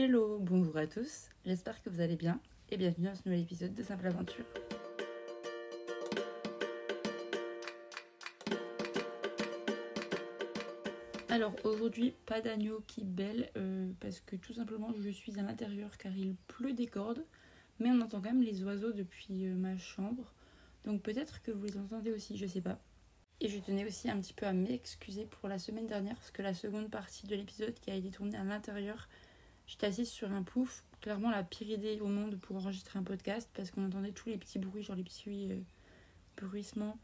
Hello, bonjour à tous, j'espère que vous allez bien et bienvenue dans ce nouvel épisode de Simple Aventure. Alors aujourd'hui, pas d'agneau qui belle euh, parce que tout simplement je suis à l'intérieur car il pleut des cordes, mais on entend quand même les oiseaux depuis euh, ma chambre, donc peut-être que vous les entendez aussi, je sais pas. Et je tenais aussi un petit peu à m'excuser pour la semaine dernière parce que la seconde partie de l'épisode qui a été tournée à l'intérieur J'étais assise sur un pouf, clairement la pire idée au monde pour enregistrer un podcast parce qu'on entendait tous les petits bruits, genre les petits euh, bruissements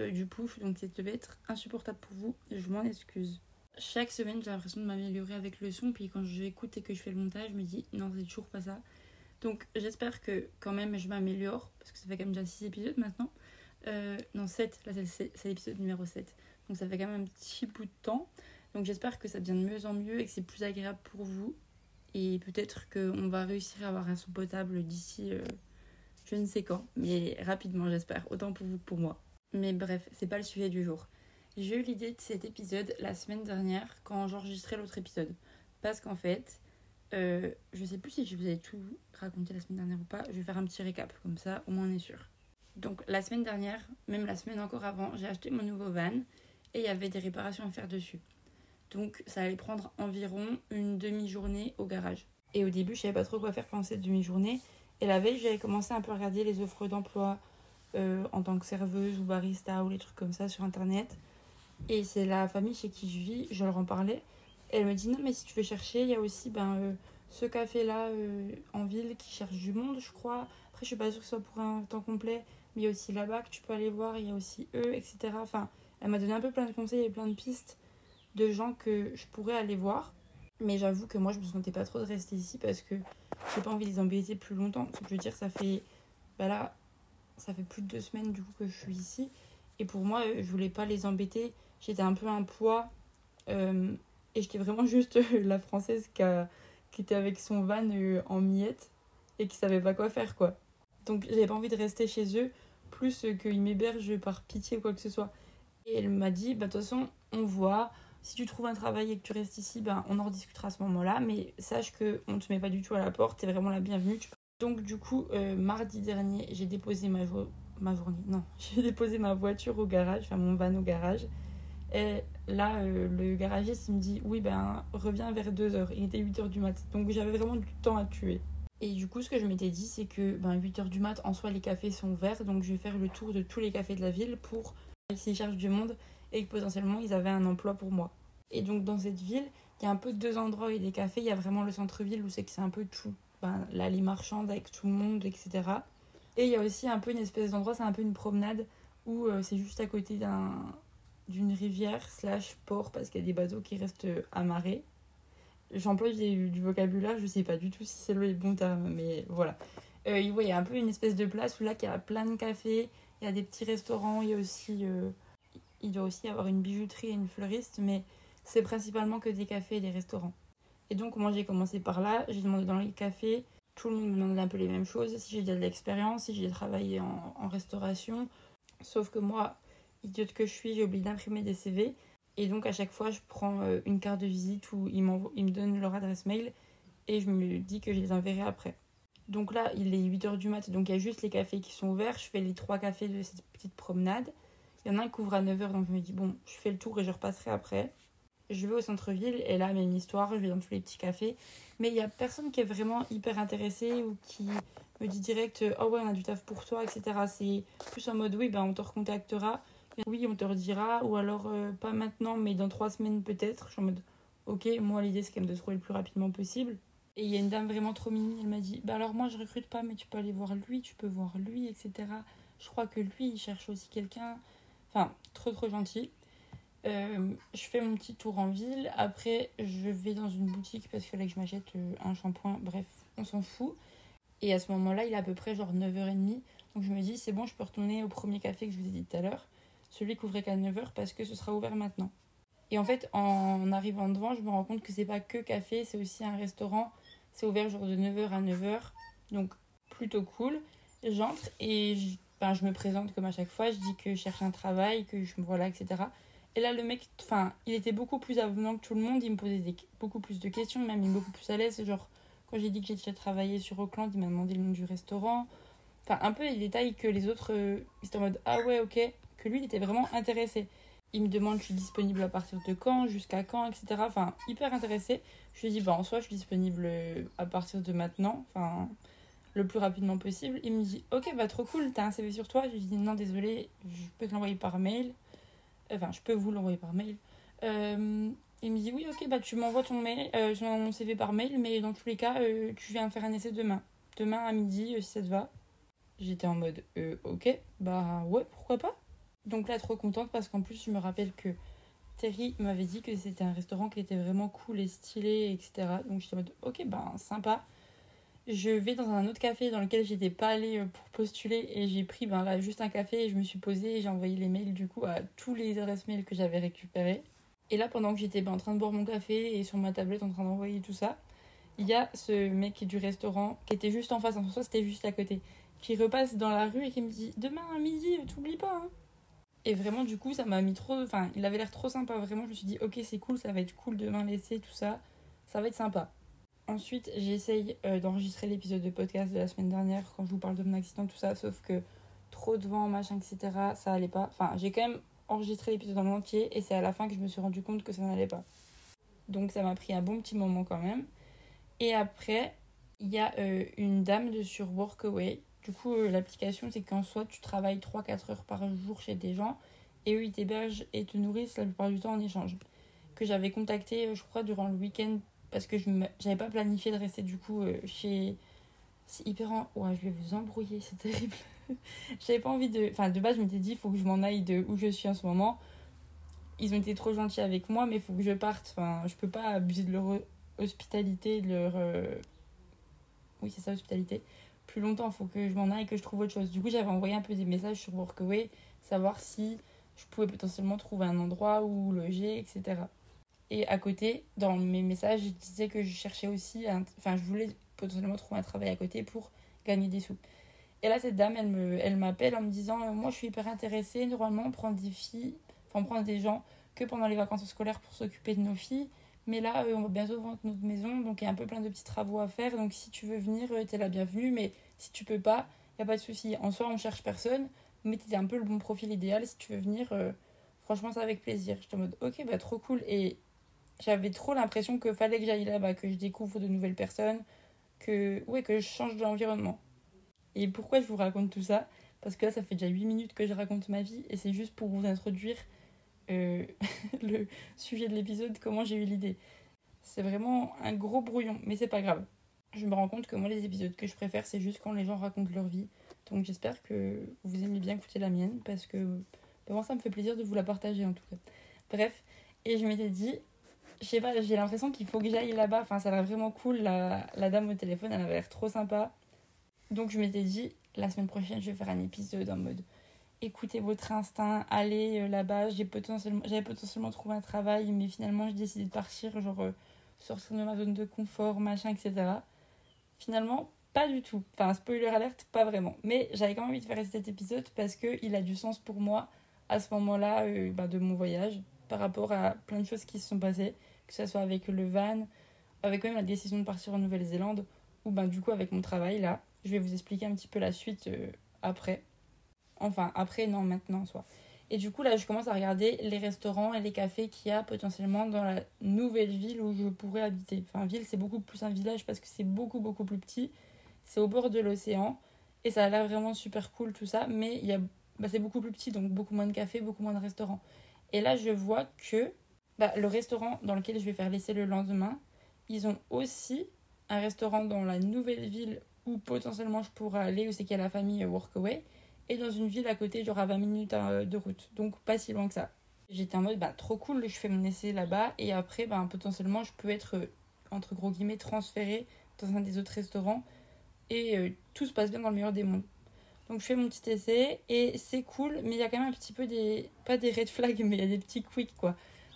euh, du pouf, donc ça devait être insupportable pour vous, je m'en excuse. Chaque semaine, j'ai l'impression de m'améliorer avec le son, puis quand j'écoute et que je fais le montage, je me dis non, c'est toujours pas ça. Donc j'espère que quand même je m'améliore, parce que ça fait quand même déjà 6 épisodes maintenant. Euh, non, 7, là c'est l'épisode numéro 7. Donc ça fait quand même un petit bout de temps. Donc j'espère que ça devient de mieux en mieux et que c'est plus agréable pour vous et peut-être qu'on va réussir à avoir un son potable d'ici euh, je ne sais quand, mais rapidement j'espère, autant pour vous que pour moi. Mais bref, c'est pas le sujet du jour. J'ai eu l'idée de cet épisode la semaine dernière quand j'enregistrais l'autre épisode. Parce qu'en fait, euh, je sais plus si je vous ai tout raconté la semaine dernière ou pas, je vais faire un petit récap, comme ça au moins on est sûr. Donc la semaine dernière, même la semaine encore avant, j'ai acheté mon nouveau van et il y avait des réparations à faire dessus. Donc ça allait prendre environ une demi-journée au garage. Et au début, je savais pas trop quoi faire pendant cette demi-journée. Et la veille, j'avais commencé un peu à regarder les offres d'emploi euh, en tant que serveuse ou barista ou les trucs comme ça sur internet. Et c'est la famille chez qui je vis, je leur en parlais. elle me dit non, mais si tu veux chercher, il y a aussi ben, euh, ce café-là euh, en ville qui cherche du monde, je crois. Après, je suis pas sûre que ce soit pour un temps complet, mais il y a aussi là-bas que tu peux aller voir, il y a aussi eux, etc. Enfin, elle m'a donné un peu plein de conseils et plein de pistes de gens que je pourrais aller voir. Mais j'avoue que moi, je me sentais pas trop de rester ici parce que j'ai pas envie de les embêter plus longtemps. Je veux dire, ça fait. Bah là, ça fait plus de deux semaines du coup que je suis ici. Et pour moi, je voulais pas les embêter. J'étais un peu un poids. Euh, et j'étais vraiment juste la française qui, qui était avec son van euh, en miettes et qui savait pas quoi faire, quoi. Donc j'avais pas envie de rester chez eux, plus qu'ils m'hébergent par pitié ou quoi que ce soit. Et elle m'a dit, bah de toute façon, on voit, si tu trouves un travail et que tu restes ici, ben, on en rediscutera à ce moment-là. Mais sache qu'on ne te met pas du tout à la porte, tu es vraiment la bienvenue. Donc du coup, euh, mardi dernier, j'ai déposé ma, ma journée. Non, j'ai déposé ma voiture au garage, enfin mon van au garage. Et là, euh, le garagiste, il me dit, oui, ben, reviens vers 2h. Il était 8h du mat. Donc j'avais vraiment du temps à tuer. Et du coup, ce que je m'étais dit, c'est que ben, 8h du mat, en soi, les cafés sont ouverts. Donc je vais faire le tour de tous les cafés de la ville pour, s'ils cherchent du monde, et que potentiellement ils avaient un emploi pour moi. Et donc dans cette ville, il y a un peu deux endroits et des cafés. Il y a vraiment le centre-ville où c'est que c'est un peu tout, ben, l'allée marchande avec tout le monde, etc. Et il y a aussi un peu une espèce d'endroit, c'est un peu une promenade où euh, c'est juste à côté d'un d'une rivière slash port parce qu'il y a des bateaux qui restent amarrés. J'emploie du, vocabulaire, je sais pas du tout si c'est le bon terme, mais voilà. Euh, il y a un peu une espèce de place où là, il y a plein de cafés, il y a des petits restaurants, il y a aussi euh, il doit aussi avoir une bijouterie et une fleuriste, mais c'est principalement que des cafés et des restaurants. Et donc, moi, j'ai commencé par là. J'ai demandé dans les cafés. Tout le monde me demandait un peu les mêmes choses. Si j'ai de l'expérience, si j'ai travaillé en, restauration. Sauf que moi, idiote que je suis, j'ai oublié d'imprimer des CV. Et donc, à chaque fois, je prends euh, une carte de visite où ils, ils me donnent leur adresse mail. Et je me dis que je les enverrai après. Donc là, il est 8h du mat, donc il y a juste les cafés qui sont ouverts. Je fais les trois cafés de cette petite promenade. Il y en a un qui ouvre à 9h, donc je me dis, bon, je fais le tour et je repasserai après. Je vais au centre-ville et là, même histoire, je vais dans tous les petits cafés. Mais il n'y a personne qui est vraiment hyper intéressé ou qui me dit direct, oh ouais, on a du taf pour toi, etc. C'est plus en mode, oui, ben on te recontactera. Oui, on te redira, ou alors euh, pas maintenant, mais dans trois semaines peut-être. Je suis en mode, ok, moi l'idée c'est quand même de trouver le plus rapidement possible. Et il y a une dame vraiment trop mignonne, elle m'a dit, bah alors moi je recrute pas, mais tu peux aller voir lui, tu peux voir lui, etc. Je crois que lui, il cherche aussi quelqu'un. Enfin, trop trop gentil. Euh, je fais mon petit tour en ville. Après, je vais dans une boutique parce qu'il fallait que je m'achète euh, un shampoing. Bref, on s'en fout. Et à ce moment-là, il est à peu près genre 9h30. Donc je me dis, c'est bon, je peux retourner au premier café que je vous ai dit tout à l'heure. Celui qui ouvrait qu'à 9h parce que ce sera ouvert maintenant. Et en fait, en arrivant devant, je me rends compte que c'est pas que café, c'est aussi un restaurant. C'est ouvert genre de 9h à 9h. Donc plutôt cool. J'entre et je je me présente comme à chaque fois, je dis que je cherche un travail, que je me voilà, etc. Et là, le mec, enfin, il était beaucoup plus avenant que tout le monde, il me posait beaucoup plus de questions, il est beaucoup plus à l'aise, genre, Quand j'ai dit que j'ai travaillé sur Auckland, il m'a demandé le nom du restaurant. Enfin, un peu les détails que les autres, euh, ils étaient en mode ah ouais, ok, que lui, il était vraiment intéressé. Il me demande je suis disponible à partir de quand, jusqu'à quand, etc. Enfin, hyper intéressé. Je lui dis, bah en soi, je suis disponible euh, à partir de maintenant, enfin, le plus rapidement possible. Il me dit, ok, bah trop cool, t'as un CV sur toi Je lui dis, non, désolé, je peux te l'envoyer par mail. Enfin, je peux vous l'envoyer par mail. Euh, il me dit, oui, ok, bah tu m'envoies ton mail, euh, mon CV par mail, mais dans tous les cas, euh, tu viens faire un essai demain. Demain à midi, si ça te va. J'étais en mode, ok, bah ouais, pourquoi pas donc là, trop contente parce qu'en plus, je me rappelle que Terry m'avait dit que c'était un restaurant qui était vraiment cool et stylé, etc. Donc j'étais en mode, ok, ben sympa. Je vais dans un autre café dans lequel j'étais pas allée euh, pour postuler et j'ai pris ben là juste un café et je me suis posée et j'ai envoyé les mails du coup à tous les adresses mails que j'avais récupérées. Et là, pendant que j'étais ben, en train de boire mon café et sur ma tablette en train d'envoyer tout ça, il y a ce mec du restaurant qui était juste en face, en soi c'était juste à côté, qui repasse dans la rue et qui me dit Demain à midi, t'oublies pas, hein. Et vraiment, du coup, ça m'a mis trop. Enfin, il avait l'air trop sympa. Vraiment, je me suis dit, ok, c'est cool, ça va être cool demain laisser, tout ça. Ça va être sympa. Ensuite, j'essaye euh, d'enregistrer l'épisode de podcast de la semaine dernière quand je vous parle de mon accident, tout ça. Sauf que trop de vent, machin, etc., ça allait pas. Enfin, j'ai quand même enregistré l'épisode en entier et c'est à la fin que je me suis rendu compte que ça n'allait pas. Donc, ça m'a pris un bon petit moment quand même. Et après, il y a euh, une dame de sur Workaway du coup, euh, l'application, c'est qu'en soi, tu travailles 3-4 heures par jour chez des gens et eux, ils t'hébergent et te nourrissent la plupart du temps en échange. Que j'avais contacté, je crois, durant le week-end parce que je n'avais pas planifié de rester du coup euh, chez. C'est hyper. En... Ouais, je vais vous embrouiller, c'est terrible. j'avais pas envie de. Enfin, de base, je m'étais dit, il faut que je m'en aille de où je suis en ce moment. Ils ont été trop gentils avec moi, mais il faut que je parte. Enfin, je peux pas abuser de leur hospitalité, de leur. Oui, c'est ça, hospitalité plus longtemps, il faut que je m'en aille et que je trouve autre chose. Du coup, j'avais envoyé un peu des messages sur Workaway, savoir si je pouvais potentiellement trouver un endroit où loger, etc. Et à côté, dans mes messages, je disais que je cherchais aussi, enfin, je voulais potentiellement trouver un travail à côté pour gagner des sous. Et là, cette dame, elle me, elle m'appelle en me disant, euh, moi, je suis hyper intéressée. Normalement, on prend des filles, enfin, on prend des gens que pendant les vacances scolaires pour s'occuper de nos filles. Mais là, euh, on va bientôt vendre notre maison, donc il y a un peu plein de petits travaux à faire. Donc si tu veux venir, euh, t'es la bienvenue, mais si tu peux pas, il n'y a pas de souci. En soi, on cherche personne, mais t'es un peu le bon profil idéal. Si tu veux venir, franchement, c'est avec plaisir. J'étais en mode, ok, bah trop cool. Et j'avais trop l'impression qu'il fallait que j'aille là-bas, que je découvre de nouvelles personnes, que, ouais, que je change d'environnement. Et pourquoi je vous raconte tout ça? Parce que là, ça fait déjà 8 minutes que je raconte ma vie, et c'est juste pour vous introduire euh, le sujet de l'épisode, comment j'ai eu l'idée. C'est vraiment un gros brouillon, mais c'est pas grave. Je me rends compte que moi, les épisodes que je préfère, c'est juste quand les gens racontent leur vie. Donc j'espère que vous aimez bien écouter la mienne, parce que bah, moi, ça me fait plaisir de vous la partager en tout cas. Bref, et je m'étais dit, je sais pas, j'ai l'impression qu'il faut que j'aille là-bas. Enfin, ça a l'air vraiment cool. La, la dame au téléphone, elle avait l'air trop sympa. Donc je m'étais dit, la semaine prochaine, je vais faire un épisode en mode écoutez votre instinct, allez euh, là-bas. J'ai potentiellement, j'avais potentiellement trouvé un travail, mais finalement j'ai décidé de partir, genre euh, sortir de ma zone de confort, machin, etc. Finalement, pas du tout. Enfin, spoiler alerte, pas vraiment. Mais j'avais quand même envie de faire cet épisode parce qu'il a du sens pour moi à ce moment-là euh, bah, de mon voyage par rapport à plein de choses qui se sont passées, que ce soit avec le van, avec même la décision de partir en Nouvelle-Zélande, ou ben, du coup avec mon travail là. Je vais vous expliquer un petit peu la suite après. Enfin, après, non, maintenant, soit. Et du coup, là, je commence à regarder les restaurants et les cafés qu'il y a potentiellement dans la nouvelle ville où je pourrais habiter. Enfin, ville, c'est beaucoup plus un village parce que c'est beaucoup, beaucoup plus petit. C'est au bord de l'océan. Et ça a l'air vraiment super cool, tout ça. Mais a... Bah, c'est beaucoup plus petit, donc beaucoup moins de cafés, beaucoup moins de restaurants. Et là, je vois que bah, le restaurant dans lequel je vais faire l'essai le lendemain, ils ont aussi un restaurant dans la nouvelle ville où potentiellement je pourrais aller, où c'est qu'il y a la famille Workaway et dans une ville à côté, genre à 20 minutes euh, de route. Donc pas si loin que ça. J'étais en mode, bah trop cool, je fais mon essai là-bas et après, bah, potentiellement, je peux être, euh, entre gros guillemets, transféré dans un des autres restaurants et euh, tout se passe bien dans le meilleur des mondes. Donc je fais mon petit essai et c'est cool, mais il y a quand même un petit peu des, pas des red flags, mais il y a des petits quicks quoi.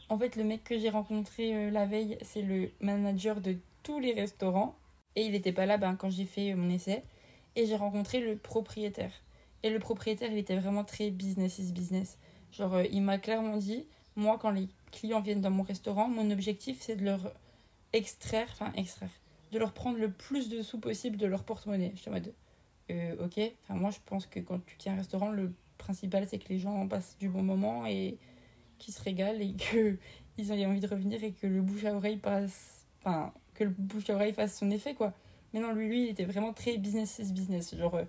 En fait, le mec que j'ai rencontré la veille, c'est le manager de tous les restaurants et il n'était pas là ben, quand j'ai fait mon essai. Et j'ai rencontré le propriétaire. Et le propriétaire, il était vraiment très business is business. Genre, euh, il m'a clairement dit, moi, quand les clients viennent dans mon restaurant, mon objectif, c'est de leur extraire, enfin, extraire. de leur prendre le plus de sous possible de leur porte-monnaie. Je suis en mode, euh, ok. Enfin, moi, je pense que quand tu tiens un restaurant, le principal, c'est que les gens passent du bon moment et qu'ils se régalent et qu'ils aient envie de revenir et que le bouche à oreille passe. Enfin, que le bouche à oreille fasse son effet, quoi. Mais non, lui, lui, il était vraiment très business is business. Genre, euh,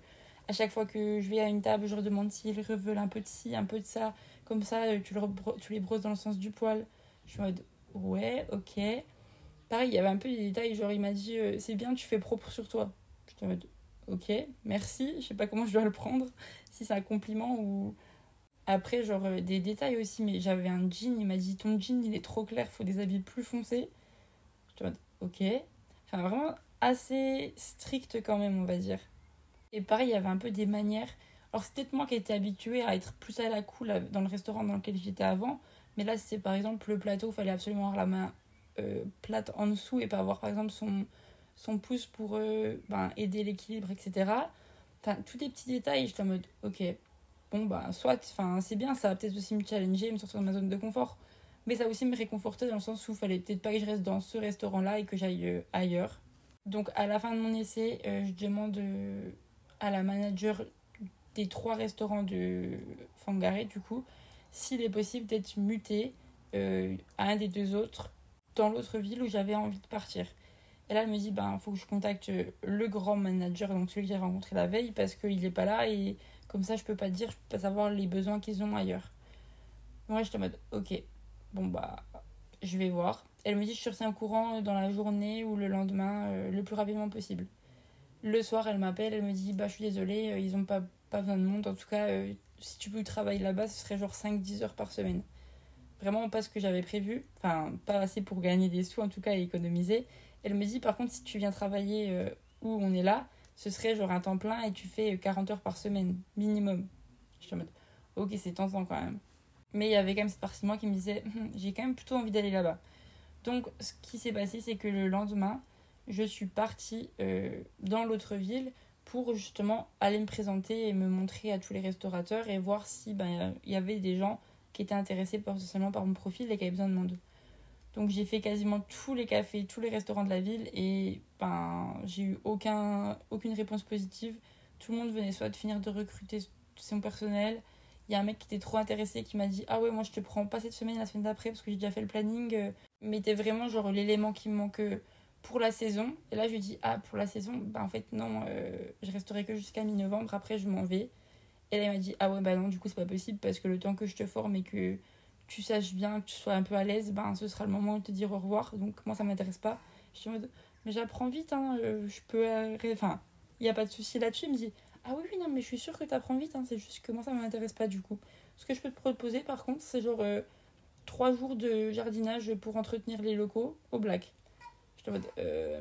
à chaque fois que je vais à une table, je leur demande s'ils veulent un peu de ci, un peu de ça. Comme ça, euh, tu, leur, tu les brosses dans le sens du poil. Je suis en mode, ouais, ok. Pareil, il y avait un peu des détails. Genre, il m'a dit, c'est bien, tu fais propre sur toi. J'étais en mode, ok, merci, je sais pas comment je dois le prendre, si c'est un compliment ou. Après, genre euh, des détails aussi, mais j'avais un jean, il m'a dit ton jean il est trop clair, faut des habits plus foncés. Je te ok. Enfin, vraiment assez strict quand même, on va dire. Et pareil, il y avait un peu des manières. Alors, c'est peut-être moi qui étais habituée à être plus à la cool dans le restaurant dans lequel j'étais avant. Mais là, c'est par exemple le plateau, il fallait absolument avoir la main euh, plate en dessous et pas avoir par exemple son, son pouce pour euh, ben, aider l'équilibre, etc. Enfin, tous les petits détails, j'étais en mode, ok, bon, bah, soit, c'est bien, ça va peut-être aussi me challenger, me sortir de ma zone de confort, mais ça aussi me réconforter dans le sens où il fallait peut-être pas que je reste dans ce restaurant-là et que j'aille euh, ailleurs. Donc, à la fin de mon essai, euh, je demande à la manager des trois restaurants de Fangaré, du coup, s'il est possible d'être muté à un des deux autres dans l'autre ville où j'avais envie de partir. Et là, elle me dit, ben, faut que je contacte le grand manager, donc celui que j'ai rencontré la veille, parce qu'il n'est pas là et comme ça, je peux pas dire, je peux pas savoir les besoins qu'ils ont ailleurs. Moi, j'étais en mode, ok, bon, bah, je vais voir. Elle me dit, je suis au courant dans la journée ou le lendemain, euh, le plus rapidement possible. Le soir, elle m'appelle, elle me dit, bah, je suis désolée, euh, ils ont pas, pas besoin de monde. En tout cas, euh, si tu veux travailler là-bas, ce serait genre 5-10 heures par semaine. Vraiment pas ce que j'avais prévu. Enfin, pas assez pour gagner des sous, en tout cas, et économiser. Elle me dit par contre, si tu viens travailler où on est là, ce serait genre un temps plein et tu fais 40 heures par semaine, minimum. Je suis en mode, ok, c'est tentant quand même. Mais il y avait quand même cette partie moi qui me disait, hum, j'ai quand même plutôt envie d'aller là-bas. Donc, ce qui s'est passé, c'est que le lendemain, je suis partie euh, dans l'autre ville pour justement aller me présenter et me montrer à tous les restaurateurs et voir si ben, il y avait des gens qui étaient intéressés potentiellement par mon profil et qui avaient besoin de mon dos. Donc j'ai fait quasiment tous les cafés, tous les restaurants de la ville et ben, j'ai eu aucun, aucune réponse positive. Tout le monde venait soit de finir de recruter son personnel. Il y a un mec qui était trop intéressé qui m'a dit Ah ouais, moi je te prends pas cette semaine, la semaine d'après parce que j'ai déjà fait le planning. Mais t'es vraiment genre l'élément qui me manque pour la saison. Et là je lui dis Ah, pour la saison, bah en fait non, euh, je resterai que jusqu'à mi-novembre, après je m'en vais. Et là il m'a dit Ah ouais, bah non, du coup c'est pas possible parce que le temps que je te forme et que tu saches bien, que tu sois un peu à l'aise, ben, ce sera le moment de te dire au revoir. Donc, moi, ça m'intéresse pas. Je suis en mode, mais j'apprends vite, hein, euh, je peux. Enfin, il n'y a pas de souci là-dessus. Il me dit, ah oui, oui, non, mais je suis sûre que tu apprends vite, hein, c'est juste que moi, ça m'intéresse pas du coup. Ce que je peux te proposer, par contre, c'est genre euh, trois jours de jardinage pour entretenir les locaux au black. Je mode, euh,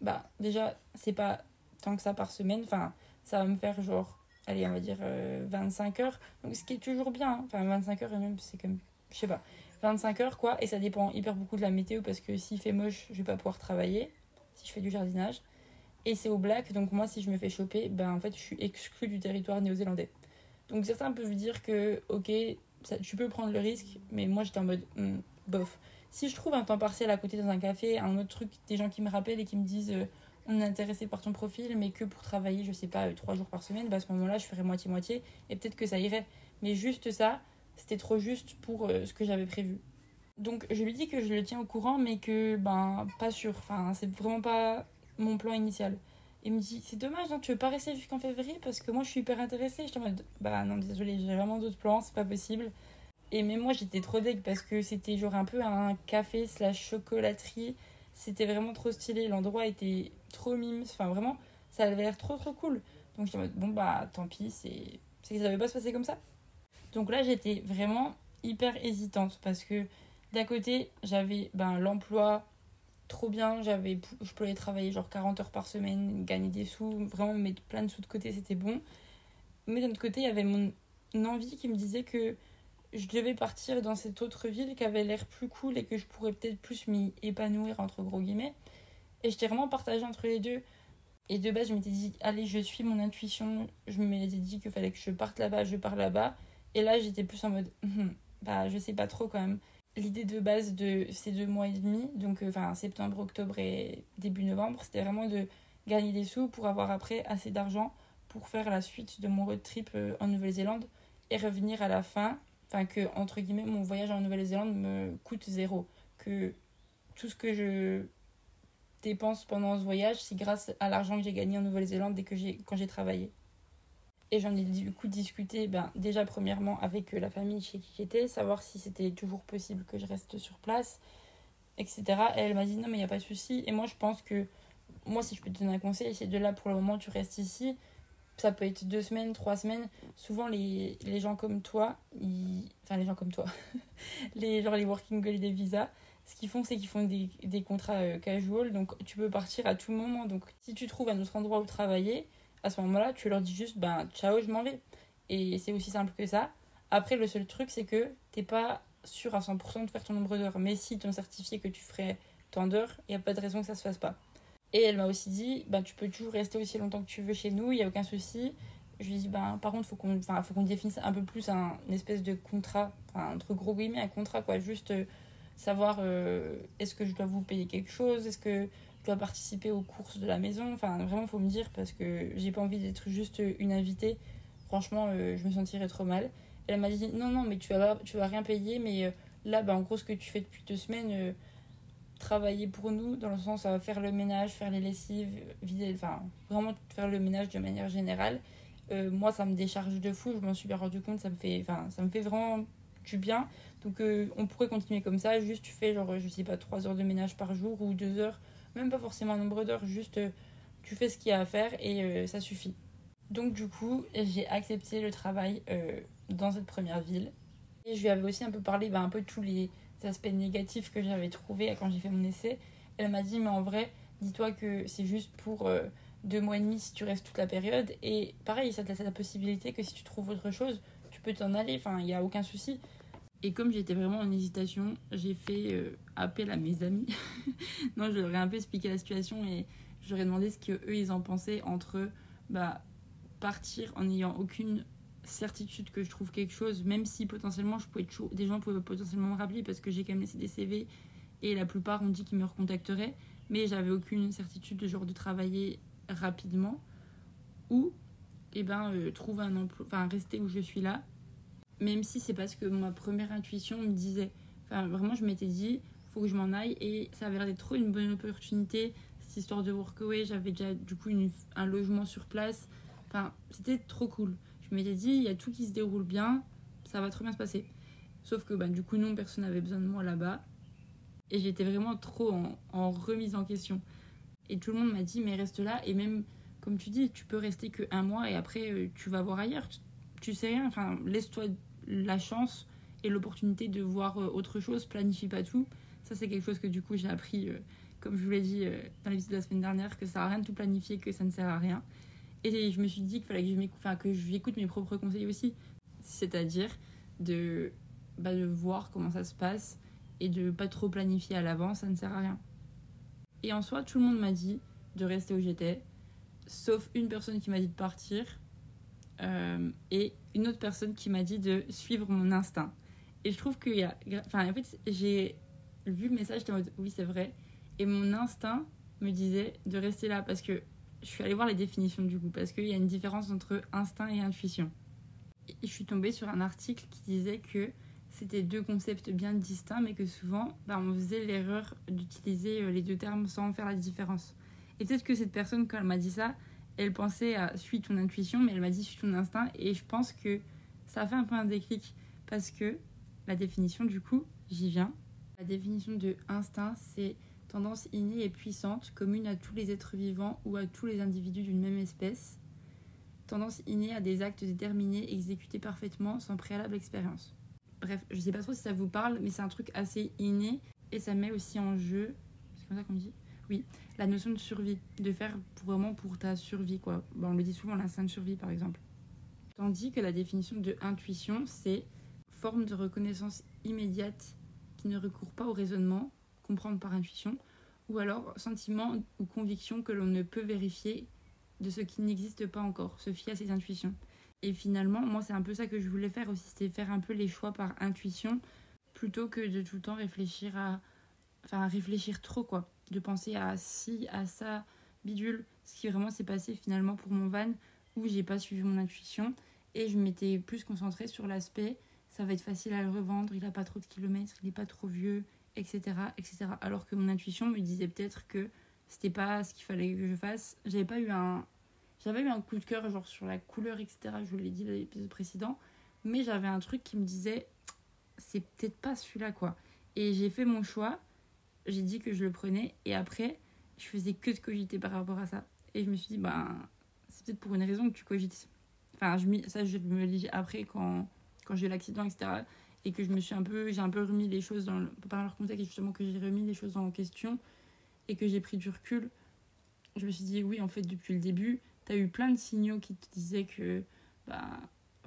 bah, déjà, c'est pas tant que ça par semaine. Enfin, ça va me faire genre, allez, on va dire 25 heures. Donc, ce qui est toujours bien. Hein. Enfin, 25 heures, et même, c'est même je sais pas, 25 heures quoi, et ça dépend hyper beaucoup de la météo parce que s'il fait moche, je vais pas pouvoir travailler si je fais du jardinage. Et c'est au black, donc moi si je me fais choper, ben en fait je suis exclue du territoire néo-zélandais. Donc certains peuvent dire que ok, tu peux prendre le risque, mais moi j'étais en mode hmm, bof. Si je trouve un temps partiel à côté dans un café, un autre truc, des gens qui me rappellent et qui me disent euh, on est intéressé par ton profil, mais que pour travailler, je sais pas, euh, trois jours par semaine, bah à ce moment-là je ferais moitié-moitié et peut-être que ça irait. Mais juste ça, c'était trop juste pour euh, ce que j'avais prévu. Donc je lui dis que je le tiens au courant, mais que ben pas sûr. Enfin, c'est vraiment pas mon plan initial. Il me dit c'est dommage, hein, tu veux pas rester jusqu'en février parce que moi je suis hyper intéressée. Je en mode bah non désolé, j'ai vraiment d'autres plans, c'est pas possible. Et mais moi j'étais trop deg parce que c'était genre un peu un café slash chocolaterie. C'était vraiment trop stylé, l'endroit était trop mimes. Enfin vraiment, ça avait l'air trop trop cool. Donc j'étais en mode bon bah tant pis, c'est c'est que ça devait pas se passer comme ça. Donc là, j'étais vraiment hyper hésitante parce que d'un côté, j'avais ben, l'emploi trop bien, j'avais je pouvais travailler genre 40 heures par semaine, gagner des sous, vraiment mettre plein de sous de côté, c'était bon. Mais d'un autre côté, il y avait mon envie qui me disait que je devais partir dans cette autre ville qui avait l'air plus cool et que je pourrais peut-être plus m'y épanouir entre gros guillemets. Et j'étais vraiment partagée entre les deux. Et de base, je m'étais dit, allez, je suis mon intuition. Je m'étais dit qu'il fallait que je parte là-bas, je pars là-bas. Et là, j'étais plus en mode, hum, bah, je sais pas trop quand même. l'idée de base de ces deux mois et demi, donc euh, enfin septembre, octobre et début novembre, c'était vraiment de gagner des sous pour avoir après assez d'argent pour faire la suite de mon road trip euh, en Nouvelle-Zélande et revenir à la fin, enfin que entre guillemets mon voyage en Nouvelle-Zélande me coûte zéro, que tout ce que je dépense pendant ce voyage, c'est grâce à l'argent que j'ai gagné en Nouvelle-Zélande et que j'ai quand j'ai travaillé. Et j'en ai du coup discuté ben, déjà premièrement avec euh, la famille chez qui j'étais, savoir si c'était toujours possible que je reste sur place, etc. Et elle m'a dit non mais il n'y a pas de souci. Et moi je pense que, moi si je peux te donner un conseil, c'est de là pour le moment tu restes ici. Ça peut être deux semaines, trois semaines. Souvent les, les gens comme toi, ils... enfin les gens comme toi, les, genre les working holiday visa, ce qu'ils font c'est qu'ils font des, des contrats euh, casual. Donc tu peux partir à tout moment. Donc si tu trouves un autre endroit où travailler, à ce moment-là, tu leur dis juste, ben, ciao, je m'en vais. Et c'est aussi simple que ça. Après, le seul truc, c'est que t'es pas sûr à 100% de faire ton nombre d'heures. Mais si t'ont certifié que tu ferais tant d'heures, il n'y a pas de raison que ça se fasse pas. Et elle m'a aussi dit, ben, tu peux toujours rester aussi longtemps que tu veux chez nous, il n'y a aucun souci. Je lui ai dit, ben, par contre, il faut qu'on définisse un peu plus un espèce de contrat, entre gros guillemets, un contrat, quoi. Juste euh, savoir, euh, est-ce que je dois vous payer quelque chose? Est-ce que dois participer aux courses de la maison. Enfin, vraiment, faut me dire parce que j'ai pas envie d'être juste une invitée. Franchement, euh, je me sentirais trop mal. Elle m'a dit non, non, mais tu vas, tu vas rien payer. Mais euh, là, bah, en gros, ce que tu fais depuis deux semaines, euh, travailler pour nous, dans le sens faire le ménage, faire les lessives, vider, enfin, vraiment faire le ménage de manière générale. moi, ça me décharge de fou. Je m'en suis bien rendu compte. Ça me fait, enfin, ça me fait vraiment du bien. Donc, on pourrait continuer comme ça. Juste, tu fais genre, je sais pas, trois heures de ménage par jour ou deux heures même pas forcément un nombre d'heures, juste euh, tu fais ce qu'il y a à faire et euh, ça suffit. Donc du coup, j'ai accepté le travail euh, dans cette première ville. Et je lui avais aussi un peu parlé bah, un peu de tous les aspects négatifs que j'avais trouvés quand j'ai fait mon essai. Elle m'a dit, mais en vrai, dis-toi que c'est juste pour deux mois et demi si tu restes toute la période. Et pareil, ça te laisse la possibilité que si tu trouves autre chose, tu peux t'en aller. Enfin, il n'y a aucun souci. Et comme j'étais vraiment en hésitation, j'ai fait euh, appel à mes amis. non, je leur ai un peu expliqué la situation et je leur ai demandé ce qu'eux ils en pensaient entre bah, partir en n'ayant aucune certitude que je trouve quelque chose, même si potentiellement je pouvais des gens pouvaient potentiellement me rappeler parce que j'ai quand même laissé des CV et la plupart ont dit qu'ils me recontacteraient, mais j'avais aucune certitude de genre de travailler rapidement ou et eh ben, euh, trouver un emploi, enfin rester où je suis là même si c'est parce que ma première intuition me disait, enfin vraiment je m'étais dit, faut que je m'en aille et ça avait l'air d'être trop une bonne opportunité, cette histoire de workaway, j'avais déjà du coup un logement sur place, enfin c'était trop cool. Je m'étais dit, il y a tout qui se déroule bien, ça va trop bien se passer. Sauf que bah, du coup non, personne n'avait besoin de moi là-bas et j'étais vraiment trop en, en remise en question. Et tout le monde m'a dit, mais reste là et même comme tu dis, tu peux rester que un mois et après euh, tu vas voir ailleurs sais rien, enfin, laisse-toi la chance et l'opportunité de voir euh, autre chose, planifie pas tout. Ça, c'est quelque chose que du coup j'ai appris, euh, comme je vous l'ai dit euh, dans l'épisode de la semaine dernière, que ça sert à rien de tout planifier, que ça ne sert à rien. Et je me suis dit qu'il fallait que je m'écoute, que j'écoute mes propres conseils aussi. C'est-à-dire de, bah, de voir comment ça se passe et de pas trop planifier à l'avance, ça ne sert à rien. Et en soi, tout le monde m'a dit de rester où j'étais, sauf une personne qui m'a dit de partir euh, et une autre personne qui m'a dit de suivre mon instinct. Et je trouve qu'il y a. Enfin, en fait, j'ai vu le message, j'étais en mode oui, c'est vrai. Et mon instinct me disait de rester là parce que je suis allée voir les définitions du coup, parce qu'il y a une différence entre instinct et intuition. Et je suis tombée sur un article qui disait que c'était deux concepts bien distincts, mais que souvent, bah, on faisait l'erreur d'utiliser euh, les deux termes sans faire la différence. Et peut-être que cette personne, quand elle m'a dit ça, elle pensait à suis ton intuition, mais elle m'a dit suis ton instinct. Et je pense que ça a fait un peu un déclic parce que la définition, du coup, j'y viens. La définition de instinct, c'est tendance innée et puissante, commune à tous les êtres vivants ou à tous les individus d'une même espèce. Tendance innée à des actes déterminés exécutés parfaitement sans préalable expérience. Bref, je sais pas trop si ça vous parle, mais c'est un truc assez inné et ça met aussi en jeu. C'est comme ça qu'on dit oui, la notion de survie, de faire vraiment pour ta survie, quoi. on le dit souvent, l'instinct de survie, par exemple. Tandis que la définition de intuition, c'est forme de reconnaissance immédiate qui ne recourt pas au raisonnement, comprendre par intuition, ou alors sentiment ou conviction que l'on ne peut vérifier de ce qui n'existe pas encore, se fier à ses intuitions. Et finalement, moi, c'est un peu ça que je voulais faire aussi, c'était faire un peu les choix par intuition, plutôt que de tout le temps réfléchir à. Enfin, réfléchir trop, quoi. De penser à ci, à ça, bidule. Ce qui vraiment s'est passé finalement pour mon van, où j'ai pas suivi mon intuition. Et je m'étais plus concentrée sur l'aspect ça va être facile à le revendre, il a pas trop de kilomètres, il n'est pas trop vieux, etc., etc. Alors que mon intuition me disait peut-être que c'était pas ce qu'il fallait que je fasse. J'avais pas eu un j'avais eu un coup de cœur genre sur la couleur, etc. Je vous l'ai dit dans l'épisode précédent, mais j'avais un truc qui me disait c'est peut-être pas celui-là quoi. Et j'ai fait mon choix, j'ai dit que je le prenais et après je faisais que de cogiter par rapport à ça. Et je me suis dit ben c'est peut-être pour une raison que tu cogites. Enfin je, ça je me le dis après quand quand j'ai eu l'accident etc. Et que je me suis un peu j'ai un peu remis les choses dans le, par leur contexte justement que j'ai remis les choses en question et que j'ai pris du recul. Je me suis dit oui en fait depuis le début t'as eu plein de signaux qui te disaient que bah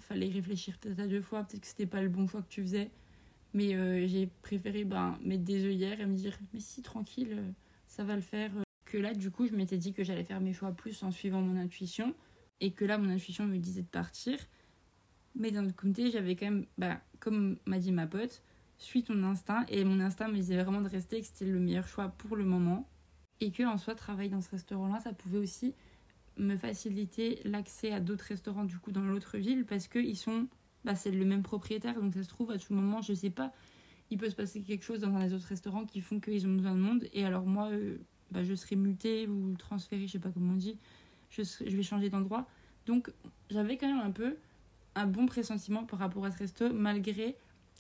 fallait réfléchir peut-être à deux fois, peut-être que c'était pas le bon choix que tu faisais. Mais euh, j'ai préféré ben, mettre des œillères et me dire mais si tranquille, euh, ça va le faire. Que là du coup je m'étais dit que j'allais faire mes choix plus en suivant mon intuition et que là mon intuition me disait de partir. Mais d'un autre côté j'avais quand même, bah, comme m'a dit ma pote, suis ton instinct et mon instinct me disait vraiment de rester, que c'était le meilleur choix pour le moment et que en soi travailler dans ce restaurant là ça pouvait aussi me faciliter l'accès à d'autres restaurants du coup dans l'autre ville parce que ils sont bah, c'est le même propriétaire donc ça se trouve à tout moment je sais pas il peut se passer quelque chose dans un des autres restaurants qui font qu'ils ont besoin de monde et alors moi euh, bah, je serai mutée ou transférée je sais pas comment on dit je, je vais changer d'endroit. Donc j'avais quand même un peu un bon pressentiment par rapport à ce resto malgré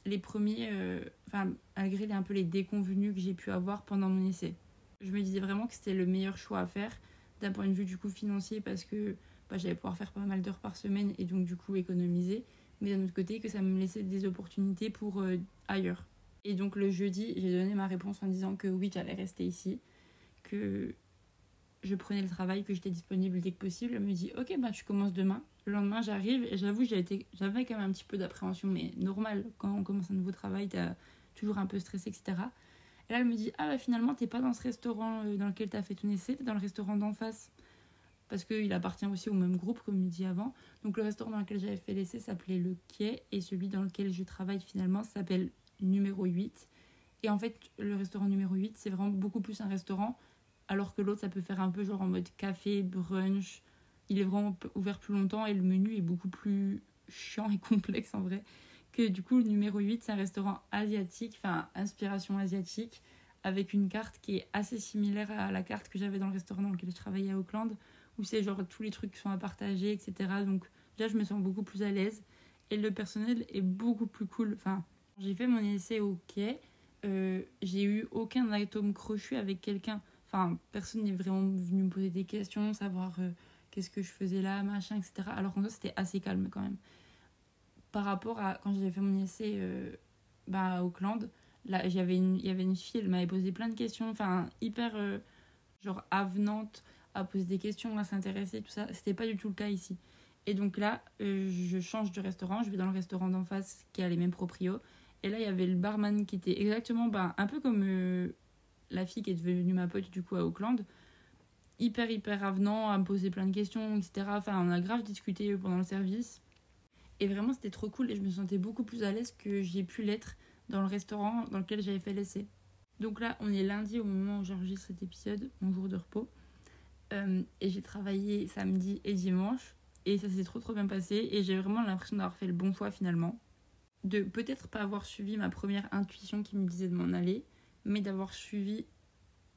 les premiers euh, enfin malgré les, un peu les déconvenus que j'ai pu avoir pendant mon essai. Je me disais vraiment que c'était le meilleur choix à faire d'un point de vue du coup financier parce que bah, j'allais pouvoir faire pas mal d'heures par semaine et donc du coup économiser mais d'un autre côté que ça me laissait des opportunités pour euh, ailleurs. Et donc le jeudi j'ai donné ma réponse en disant que oui j'allais rester ici que je prenais le travail que j'étais disponible dès que possible. Elle me dit ok bah tu commences demain. Le lendemain j'arrive. Et j'avoue j'avais quand même un petit peu d'appréhension mais normal. Quand on commence un nouveau travail t'as toujours un peu stressé etc et là, elle me dit Ah, bah finalement, t'es pas dans ce restaurant euh, dans lequel t'as fait ton essai, t'es dans le restaurant d'en face. Parce qu'il appartient aussi au même groupe, comme dit avant. Donc, le restaurant dans lequel j'avais fait l'essai s'appelait Le Quai, et celui dans lequel je travaille finalement s'appelle numéro 8. Et en fait, le restaurant numéro 8, c'est vraiment beaucoup plus un restaurant, alors que l'autre, ça peut faire un peu genre en mode café, brunch. Il est vraiment ouvert plus longtemps et le menu est beaucoup plus chiant et complexe en vrai du coup, numéro 8, c'est un restaurant asiatique, enfin, inspiration asiatique, avec une carte qui est assez similaire à la carte que j'avais dans le restaurant dans lequel je travaillais à Auckland, où c'est genre tous les trucs sont à partager, etc. Donc, là, je me sens beaucoup plus à l'aise. Et le personnel est beaucoup plus cool. Enfin, j'ai fait mon essai au quai. Euh, j'ai eu aucun atome crochu avec quelqu'un. Enfin, personne n'est vraiment venu me poser des questions, savoir euh, qu'est-ce que je faisais là, machin, etc. Alors qu'en fait, c'était assez calme quand même par rapport à quand j'avais fait mon essai euh, bah, à Auckland, là, il y avait une fille, elle m'avait posé plein de questions, enfin, hyper genre avenante à poser des questions, à s'intéresser, tout ça. C'était pas du tout le cas ici. Et donc là, euh, je change de restaurant, je vais dans le restaurant d'en face qui a les mêmes proprios. Et là, il y avait le barman qui était exactement bah, un peu comme la fille qui est devenue ma pote du coup à Auckland. Hyper, hyper avenant, à me poser plein de questions, etc. Enfin, on a grave discuté pendant le service. Et vraiment, c'était trop cool et je me sentais beaucoup plus à l'aise que j'ai pu l'être dans le restaurant dans lequel j'avais fait l'essai. Donc là, on est lundi au moment où j'enregistre cet épisode, mon jour de repos. Euh, et j'ai travaillé samedi et dimanche. Et ça s'est trop trop bien passé. Et j'ai vraiment l'impression d'avoir fait le bon choix finalement. De peut-être pas avoir suivi ma première intuition qui me disait de m'en aller, mais d'avoir suivi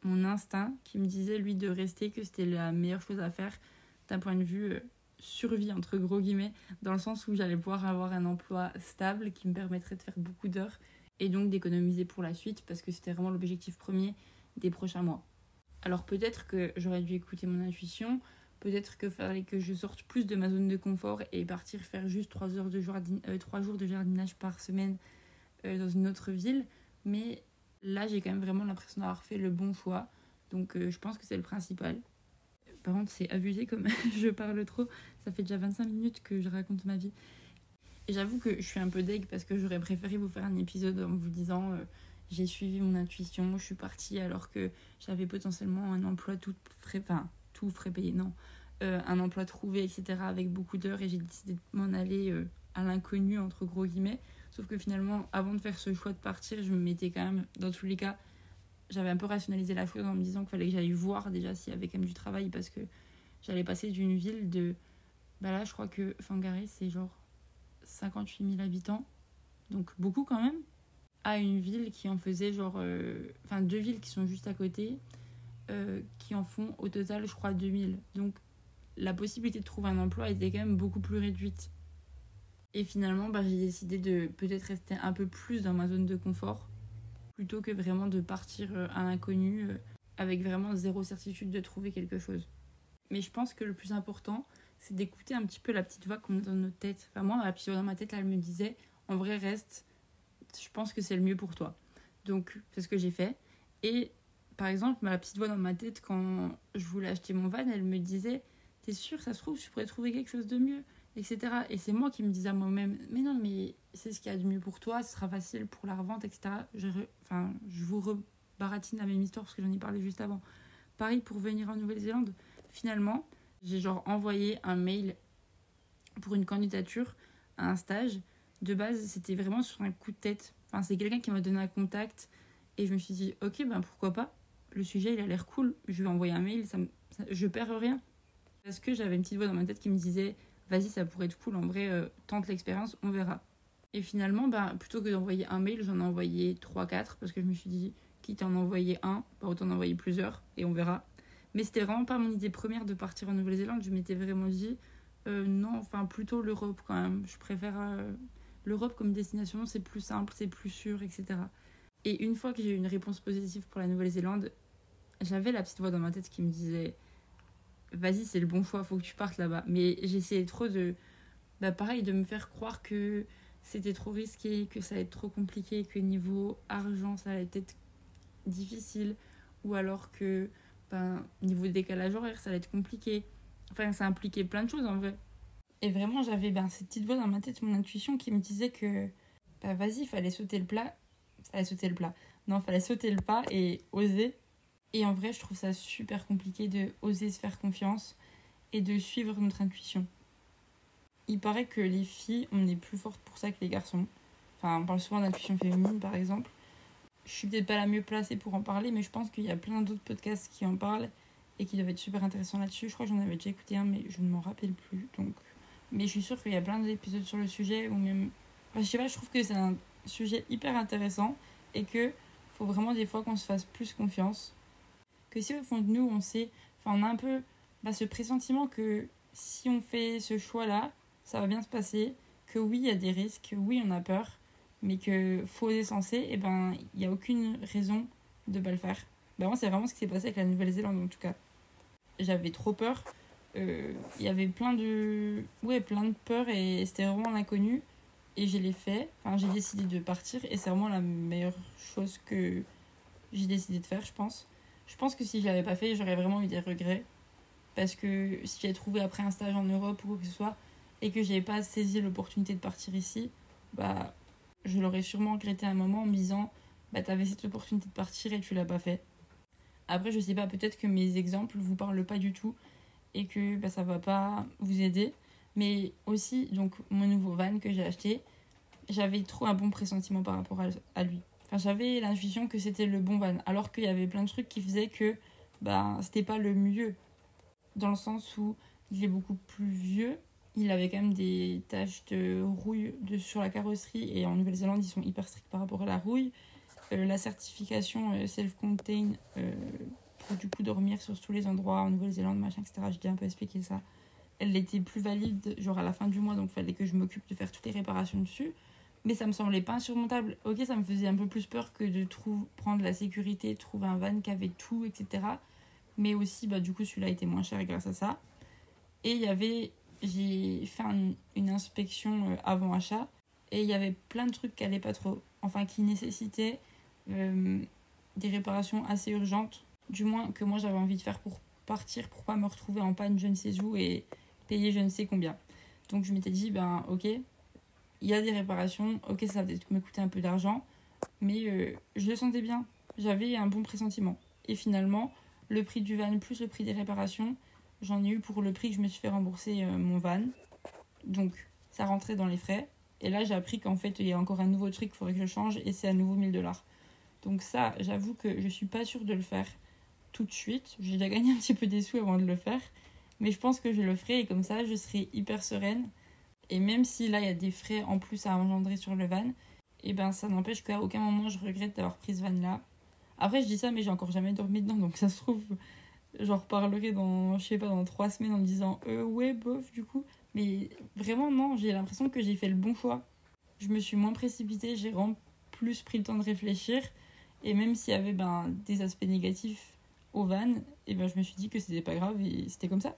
mon instinct qui me disait lui de rester, que c'était la meilleure chose à faire d'un point de vue euh, survie entre gros guillemets dans le sens où j'allais pouvoir avoir un emploi stable qui me permettrait de faire beaucoup d'heures et donc d'économiser pour la suite parce que c'était vraiment l'objectif premier des prochains mois. Alors peut-être que j'aurais dû écouter mon intuition, peut-être que fallait que je sorte plus de ma zone de confort et partir faire juste 3, heures de euh, jours de jardinage par semaine euh, dans une autre ville, mais là j'ai quand même vraiment l'impression d'avoir fait le bon choix, donc euh, je pense que c'est le principal. Par contre, c'est abusé comme je parle trop. Ça fait déjà 25 minutes que je raconte ma vie. Et j'avoue que je suis un peu deg parce que j'aurais préféré vous faire un épisode en vous disant j'ai suivi mon intuition, je suis partie alors que j'avais potentiellement un emploi tout frais, enfin tout frais payé, non, euh, un emploi trouvé, etc. avec beaucoup d'heures et j'ai décidé de m'en aller euh, à l'inconnu entre gros guillemets. Sauf que finalement, avant de faire ce choix de partir, je me mettais quand même, dans tous les cas, j'avais un peu rationalisé la chose en me disant qu'il fallait que j'aille voir déjà s'il y avait quand même du travail parce que j'allais passer d'une ville de. Bah là, je crois que Fangaré, c'est genre 58 000 habitants, donc beaucoup quand même, à une ville qui en faisait genre. euh, Enfin, deux villes qui sont juste à côté, euh, qui en font au total, je crois, 2000. Donc la possibilité de trouver un emploi était quand même beaucoup plus réduite. Et finalement, bah, j'ai décidé de peut-être rester un peu plus dans ma zone de confort plutôt que vraiment de partir euh, à l'inconnu avec vraiment zéro certitude de trouver quelque chose. Mais je pense que le plus important, c'est d'écouter un petit peu la petite voix qu'on a dans notre tête. Enfin, moi, la petite voix dans ma tête, là, elle me disait en vrai, reste, je pense que c'est le mieux pour toi. Donc, c'est ce que j'ai fait. Et par exemple, la petite voix dans ma tête, quand je voulais acheter mon van, elle me disait T'es sûr, ça se trouve, je pourrais trouver quelque chose de mieux etc. Et c'est moi qui me disais à moi-même, mais non, mais c'est ce qu'il y a de mieux pour toi, ce sera facile pour la revente, etc. Je, enfin, je vous rebaratine la même histoire parce que j'en ai parlé juste avant. Pareil pour venir en Nouvelle-Zélande. Finalement, j'ai genre envoyé un mail pour une candidature à un stage. De base, c'était vraiment sur un coup de tête. Enfin, c'est quelqu'un qui m'a donné un contact et je me suis dit, ok, ben pourquoi pas. Le sujet, il a l'air cool. Je vais envoyer un mail, ça, je perds rien. Parce que j'avais une petite voix dans ma tête qui me disait, vas-y, ça pourrait être cool, en vrai, euh, tente l'expérience, on verra. Et finalement, bah, plutôt que d'envoyer un mail, j'en ai envoyé 3-4 parce que je me suis dit, quitte à en envoyer un, bah, autant en envoyer plusieurs et on verra. Mais c'était vraiment pas mon idée première de partir en Nouvelle-Zélande. Je m'étais vraiment dit, euh, non, enfin plutôt l'Europe quand même. Je préfère euh, l'Europe comme destination, c'est plus simple, c'est plus sûr, etc. Et une fois que j'ai eu une réponse positive pour la Nouvelle-Zélande, j'avais la petite voix dans ma tête qui me disait vas-y c'est le bon choix faut que tu partes là-bas. Mais j'essayais trop de bah pareil de me faire croire que c'était trop risqué que ça allait être trop compliqué que niveau argent ça allait être difficile. Ou alors que ben, niveau décalage horaire ça allait être compliqué. Enfin ça impliquait plein de choses en vrai et vraiment j'avais ben, cette petite voix dans ma tête mon intuition qui me disait que bah vas-y fallait sauter le plat fallait sauter le plat non fallait sauter le pas et oser et en vrai, je trouve ça super compliqué de oser se faire confiance et de suivre notre intuition. Il paraît que les filles, on est plus fortes pour ça que les garçons. Enfin, on parle souvent d'intuition féminine, par exemple. Je suis peut-être pas la mieux placée pour en parler, mais je pense qu'il y a plein d'autres podcasts qui en parlent et qui doivent être super intéressants là-dessus. Je crois que j'en avais déjà écouté un, mais je ne m'en rappelle plus. Donc... Mais je suis sûre qu'il y a plein d'épisodes sur le sujet, ou même... Je sais pas, je trouve que c'est un sujet hyper intéressant et que faut vraiment des fois qu'on se fasse plus confiance que si au fond de nous on sait, enfin on a un peu bah, ce pressentiment que si on fait ce choix-là, ça va bien se passer, que oui il y a des risques, oui on a peur, mais que faut oser sensé, et ben il n'y a aucune raison de pas le faire. Ben, moi c'est vraiment ce qui s'est passé avec la Nouvelle-Zélande en tout cas. J'avais trop peur, il y avait plein de, ouais plein de peur et c'était vraiment l'inconnu. Et je l'ai fait, enfin j'ai décidé de partir et c'est vraiment la meilleure chose que j'ai décidé de faire je pense. Je pense que si je l'avais pas fait, j'aurais vraiment eu des regrets. Parce que si j'avais trouvé après un stage en Europe ou quoi que ce soit, et que j'avais pas saisi l'opportunité de partir ici, bah, je l'aurais sûrement regretté à un moment en me disant, bah, t'avais cette opportunité de partir et tu l'as pas fait. Après, je sais pas, peut-être que mes exemples vous parlent pas du tout et que bah, ça va pas vous aider. Mais aussi, donc, mon nouveau van que j'ai acheté, j'avais trop un bon pressentiment par rapport à, lui. Enfin, j'avais l'intuition que c'était le bon van, alors qu'il y avait plein de trucs qui faisaient que bah, c'était pas le mieux. Dans le sens où il est beaucoup plus vieux, il avait quand même des taches de rouille de, sur la carrosserie, et en Nouvelle-Zélande, ils sont hyper stricts par rapport à la rouille. Euh, la certification euh, self-contained euh, du coup dormir sur tous les endroits en Nouvelle-Zélande, machin, etc. J'ai déjà un peu expliqué ça. Elle était plus valide, genre à la fin du mois, donc il fallait que je m'occupe de faire toutes les réparations dessus mais ça me semblait pas insurmontable. Ok, ça me faisait un peu plus peur que de prendre la sécurité, trouver un van qui avait tout, etc. Mais aussi, bah, du coup, celui-là était moins cher grâce à ça. Et il y avait, j'ai fait un- une inspection euh, avant achat, et il y avait plein de trucs qui allaient pas trop. Enfin, qui nécessitaient euh, des réparations assez urgentes, du moins que moi j'avais envie de faire pour partir, pour pas me retrouver en panne je ne sais où et payer je ne sais combien. Donc je m'étais dit, ben ok, il y a des réparations, ok, ça va me coûter un peu d'argent, mais euh, je le sentais bien. J'avais un bon pressentiment. Et finalement, le prix du van plus le prix des réparations, j'en ai eu pour le prix que je me suis fait rembourser euh, mon van. Donc, ça rentrait dans les frais. Et là, j'ai appris qu'en fait, il y a encore un nouveau truc qu'il faudrait que je change et c'est à nouveau 1000 dollars. Donc ça, j'avoue que je suis pas sûre de le faire tout de suite. J'ai déjà gagné un petit peu des sous avant de le faire. Mais je pense que je le ferai et comme ça, je serai hyper sereine. Et même si là, il y a des frais en plus à engendrer sur le van, et eh ben ça n'empêche qu'à aucun moment je regrette d'avoir pris ce van là. Après, je dis ça, mais j'ai encore jamais dormi dedans, donc ça se trouve, j'en reparlerai dans, je sais pas, dans trois semaines en me disant, euh, ouais, bof, du coup. Mais vraiment, non, j'ai l'impression que j'ai fait le bon choix. Je me suis moins précipitée, j'ai vraiment plus pris le temps de réfléchir. Et même s'il y avait ben, des aspects négatifs au van, et ben, je me suis dit que c'était pas grave et c'était comme ça.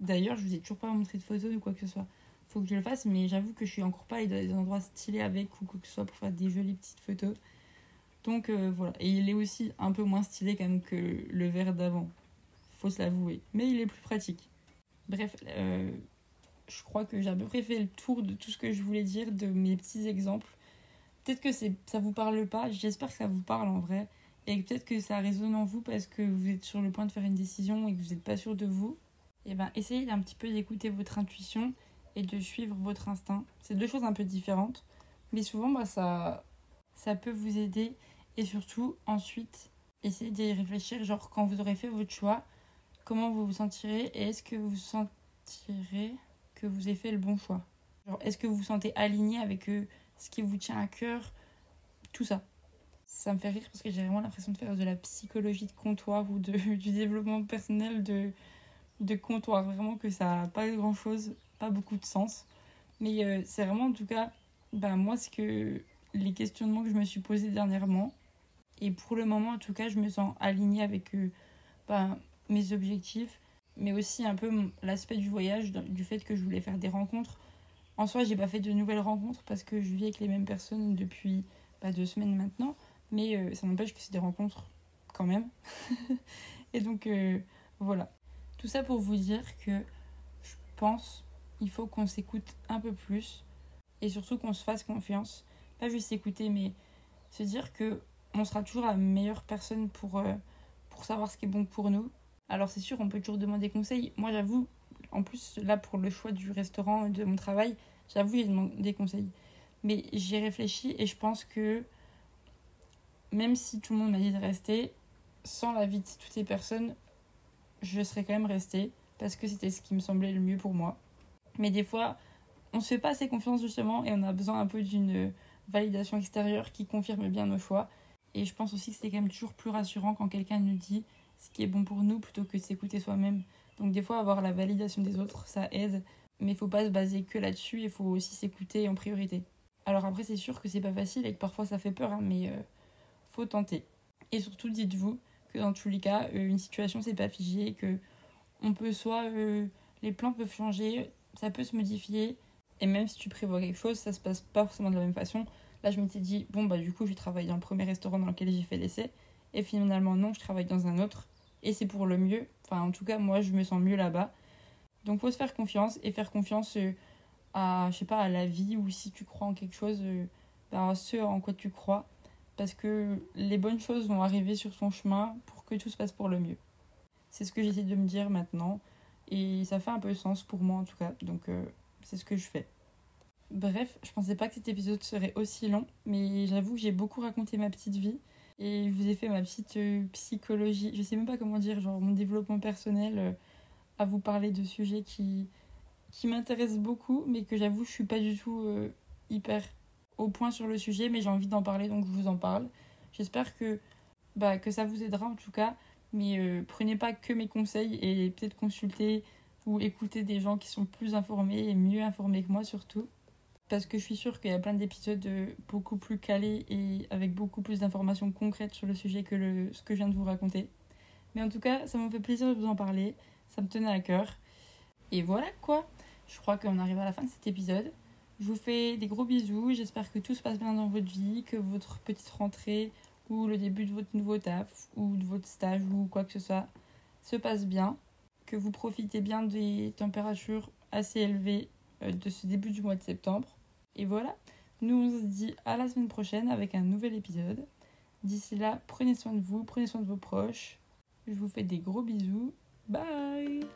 D'ailleurs, je vous ai toujours pas montré de photos ou quoi que ce soit. Faut que je le fasse, mais j'avoue que je suis encore pas allée dans des endroits stylés avec ou quoi que ce soit pour faire des jolies petites photos. Donc euh, voilà. Et il est aussi un peu moins stylé quand même que le verre d'avant. Faut se l'avouer. Mais il est plus pratique. Bref, euh, je crois que j'ai à peu près fait le tour de tout ce que je voulais dire, de mes petits exemples. Peut-être que ça vous parle pas, j'espère que ça vous parle en vrai. Et peut-être que ça résonne en vous parce que vous êtes sur le point de faire une décision et que vous n'êtes pas sûr de vous. Et eh ben essayez d'un petit peu d'écouter votre intuition et de suivre votre instinct. C'est deux choses un peu différentes. Mais souvent, bah, ça, peut vous aider. Et surtout, ensuite, essayez d'y réfléchir. Genre, quand vous aurez fait votre choix, comment vous vous sentirez et est-ce que vous sentirez que vous avez fait le bon choix? Est-ce que vous vous sentez aligné avec euh, ce qui vous tient à cœur? Tout ça. Ça me fait rire parce que j'ai vraiment l'impression de faire de la psychologie de comptoir ou de, du développement personnel de, de comptoir. Vraiment que ça n'a pas grand chose, pas beaucoup de sens. Mais euh, c'est vraiment en tout cas, bah, moi, ce que les questionnements que je me suis posés dernièrement. Et pour le moment, en tout cas, je me sens alignée avec euh, bah, mes objectifs, mais aussi un peu l'aspect du voyage, du fait que je voulais faire des rencontres. En soi, j'ai pas fait de nouvelles rencontres parce que je vis avec les mêmes personnes depuis bah, deux semaines maintenant, mais euh, ça n'empêche que c'est des rencontres quand même. et donc, euh, voilà. Tout ça pour vous dire que je pense il faut qu'on s'écoute un peu plus et surtout qu'on se fasse confiance pas juste écouter, mais se dire que on sera toujours la meilleure personne pour, euh, pour savoir ce qui est bon pour nous. Alors c'est sûr, on peut toujours demander conseil. Moi j'avoue, en plus là pour le choix du restaurant de mon travail, j'avoue j'ai demandé des conseils. Mais j'ai réfléchi et je pense que même si tout le monde m'a dit de rester, sans l'avis de toutes ces personnes, je serais quand même restée parce que c'était ce qui me semblait le mieux pour moi. Mais des fois, on se fait pas assez confiance justement et on a besoin un peu d'une validation extérieure qui confirme bien nos choix. Et je pense aussi que c'est quand même toujours plus rassurant quand quelqu'un nous dit ce qui est bon pour nous plutôt que de s'écouter soi-même. Donc des fois avoir la validation des autres, ça aide, mais il faut pas se baser que là-dessus, il faut aussi s'écouter en priorité. Alors après c'est sûr que c'est pas facile et que parfois ça fait peur, hein, mais euh, tenter. Et surtout dites-vous que dans tous les cas, euh, une situation c'est pas figé, que on peut soit euh, les plans peuvent changer, ça peut se modifier, et même si tu prévois quelque chose, ça se passe pas forcément de la même façon. Là, je m'étais dit, bon, bah, du coup, je travaille dans le premier restaurant dans lequel j'ai fait l'essai. Et finalement, non, je travaille dans un autre. Et c'est pour le mieux. Enfin, en tout cas, moi, je me sens mieux là-bas. Donc, faut se faire confiance et faire confiance euh, à, je sais pas, à la vie ou si tu crois en quelque chose, euh, à ce en quoi tu crois. Parce que les bonnes choses vont arriver sur ton chemin pour que tout se passe pour le mieux. C'est ce que j'essaie de me dire maintenant. Et ça fait un peu sens pour moi, en tout cas. Donc, euh, c'est ce que je fais. Bref, je pensais pas que cet épisode serait aussi long, mais j'avoue que j'ai beaucoup raconté ma petite vie et je vous ai fait ma petite euh, psychologie, je sais même pas comment dire, genre mon développement personnel euh, à vous parler de sujets qui, qui m'intéressent beaucoup, mais que j'avoue je suis pas du tout hyper au point sur le sujet, mais j'ai envie d'en parler donc je vous en parle. J'espère que, bah, que ça vous aidera en tout cas, mais prenez pas que mes conseils et peut-être consultez ou écouter des gens qui sont plus informés et mieux informés que moi surtout. Parce que je suis sûre qu'il y a plein d'épisodes euh, beaucoup plus calés et avec beaucoup plus d'informations concrètes sur le sujet que le, ce que je viens de vous raconter. Mais en tout cas, ça m'a fait plaisir de vous en parler. Ça me tenait à cœur. Et voilà quoi. Je crois qu'on arrive à la fin de cet épisode. Je vous fais des gros bisous. J'espère que tout se passe bien dans votre vie, que votre petite rentrée ou le début de votre nouveau taf ou de votre stage ou quoi que ce soit se passe bien que vous profitez bien des températures assez élevées euh, de ce début du mois de septembre. Et voilà, nous on se dit à la semaine prochaine avec un nouvel épisode. D'ici là, prenez soin de vous, prenez soin de vos proches. Je vous fais des gros bisous. Bye